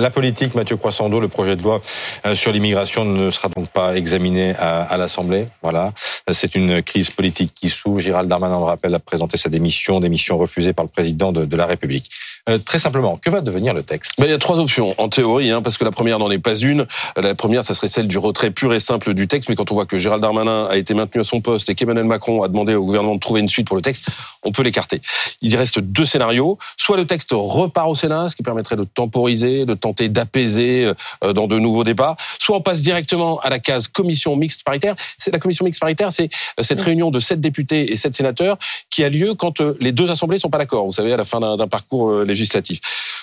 La politique, Mathieu Croissando, le projet de loi euh, sur l'immigration ne sera donc pas examiné à, l'Assemblée. Voilà, c'est une crise politique qui s'ouvre. Gérald Darmanin, on le rappelle, a présenté sa démission, démission refusée par le président de, la République. Euh, très simplement, que va devenir le texte? Ben, Il y a trois options, en théorie, hein, parce que la première n'en est pas une. La première, ça serait celle du retrait pur et simple du texte, mais quand on voit que Gérald Darmanin a été maintenu à son poste et qu'Emmanuel Macron a demandé au gouvernement de trouver une suite pour le texte, on peut l'écarter. Il reste deux scénarios. Soit le texte repart au Sénat, ce qui permettrait de temporiser, de tenter d'apaiser euh, dans de nouveaux débats. Soit on passe directement à la case commission mixte paritaire. C'est la commission mixte paritaire, c'est euh, cette réunion de sept députés et sept sénateurs qui a lieu quand euh, les deux assemblées sont pas d'accord. Vous savez, à la fin d'un parcours législatif.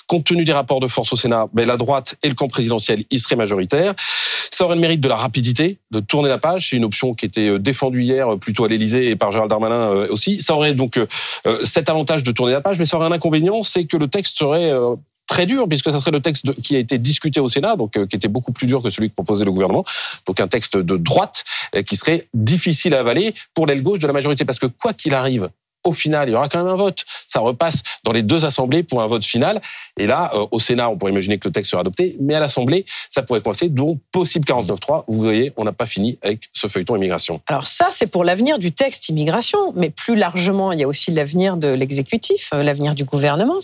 Compte tenu des rapports de force au Sénat, ben, la droite et le camp présidentiel y seraient majoritaires. Ça aurait le mérite de la rapidité, de tourner la page. C'est une option qui était défendue hier plutôt à l'Élysée et par Gérald Darmanin aussi. Ça aurait donc cet avantage de tourner la page, mais ça aurait un inconvénient, c'est que le texte serait très dur, puisque ça serait le texte qui a été discuté au Sénat, donc euh, qui était beaucoup plus dur que celui que proposait le gouvernement. Donc un texte de droite euh, qui serait difficile à avaler pour l'aile gauche de la majorité, parce que quoi qu'il arrive, au final, il y aura quand même un vote. Ça repasse dans les deux assemblées pour un vote final. Et là, euh, au Sénat, on pourrait imaginer que le texte sera adopté, mais à l'Assemblée, ça pourrait coincer. Donc, possible 49-3. Vous voyez, on n'a pas fini avec ce feuilleton immigration. Alors ça, c'est pour l'avenir du texte immigration, mais plus largement, il y a aussi l'avenir de l'exécutif, l'avenir du gouvernement,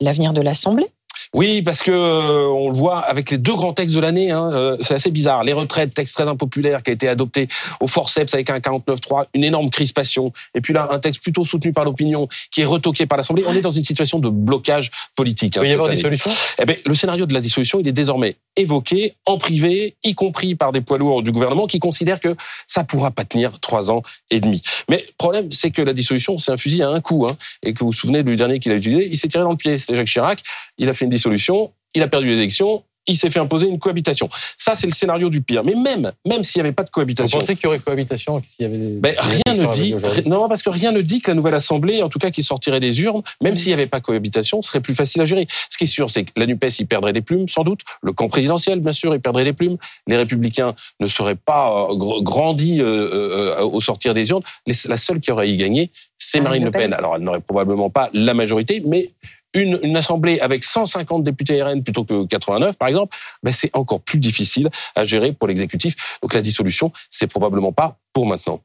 l'avenir de l'Assemblée. Oui, parce que euh, on le voit avec les deux grands textes de l'année, hein, euh, c'est assez bizarre. Les retraites, texte très impopulaire qui a été adopté au forceps avec un 49-3, une énorme crispation, et puis là un texte plutôt soutenu par l'opinion qui est retoqué par l'Assemblée. On est dans une situation de blocage politique. Hein, il y avoir des solutions? Eh bien, Le scénario de la dissolution, il est désormais évoqué en privé, y compris par des poids lourds du gouvernement qui considèrent que ça pourra pas tenir trois ans et demi. Mais le problème, c'est que la dissolution, c'est un fusil à un coup, hein, et que vous vous souvenez du dernier qu'il a utilisé, il s'est tiré dans le pied. C'était Jacques Chirac. Il a fait une dissolution, il a perdu les élections, il s'est fait imposer une cohabitation. Ça, c'est le scénario du pire. Mais même, même s'il n'y avait pas de cohabitation. Vous pensez qu'il y aurait cohabitation s'il y avait ben, Rien ne dit. Non, parce que rien ne dit que la nouvelle Assemblée, en tout cas qui sortirait des urnes, même s'il n'y avait pas cohabitation, serait plus facile à gérer. Ce qui est sûr, c'est que la Nupes, il perdrait des plumes, sans doute. Le camp présidentiel, bien sûr, il perdrait des plumes. Les Républicains ne seraient pas euh, grandis euh, euh, au sortir des urnes. La seule qui aurait y gagné, c'est Marine Le Pen. Alors, elle n'aurait probablement pas la majorité, mais une, une, assemblée avec 150 députés RN plutôt que 89, par exemple, ben c'est encore plus difficile à gérer pour l'exécutif. Donc la dissolution, c'est probablement pas pour maintenant.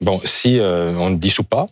Bon, si euh, on ne dissout pas,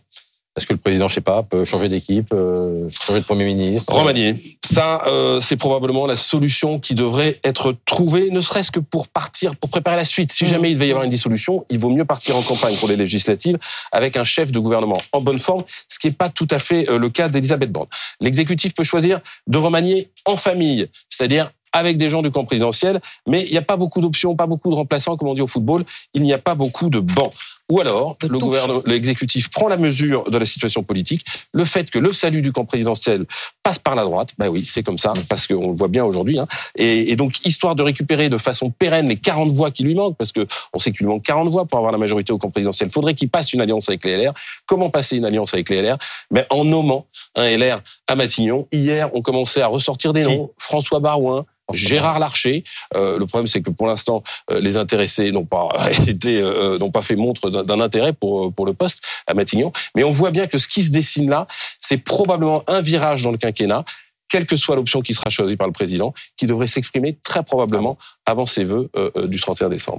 est-ce que le président, je sais pas, peut changer d'équipe, euh, changer de premier ministre? Remanier. Ça, euh, c'est probablement la solution qui devrait être trouvée, ne serait-ce que pour partir, pour préparer la suite. Si mmh. jamais il devait y avoir une dissolution, il vaut mieux partir en campagne pour les législatives avec un chef de gouvernement en bonne forme, ce qui n'est pas tout à fait euh, le cas d'Elisabeth Borne. L'exécutif peut choisir de remanier en famille, c'est-à-dire avec des gens du camp présidentiel, mais il n'y a pas beaucoup d'options, pas beaucoup de remplaçants, comme on dit au football, il n'y a pas beaucoup de bancs. Ou alors, le gouvernement, l'exécutif prend la mesure de la situation politique, le fait que le salut du camp présidentiel passe par la droite, bah oui, c'est comme ça, parce qu'on le voit bien aujourd'hui. Hein. Et, donc, histoire de récupérer de façon pérenne les 40 voix qui lui manquent, parce que on sait qu'il lui manque 40 voix pour avoir la majorité au camp présidentiel, faudrait qu'il passe une alliance avec les LR. Comment passer une alliance avec les LR Mais En nommant un LR à Matignon. Hier, on commençait à ressortir des noms. François Barouin, Gérard Larcher. Euh, le problème, c'est que pour l'instant, euh, les intéressés n'ont pas été, euh, n'ont pas fait montre d'un intérêt pour pour le poste à Matignon. Mais on voit bien que ce qui se dessine là, c'est probablement un virage dans le quinquennat quelle que soit l'option qui sera choisie par le président, qui devrait s'exprimer très probablement avant ses vœux du 31 décembre.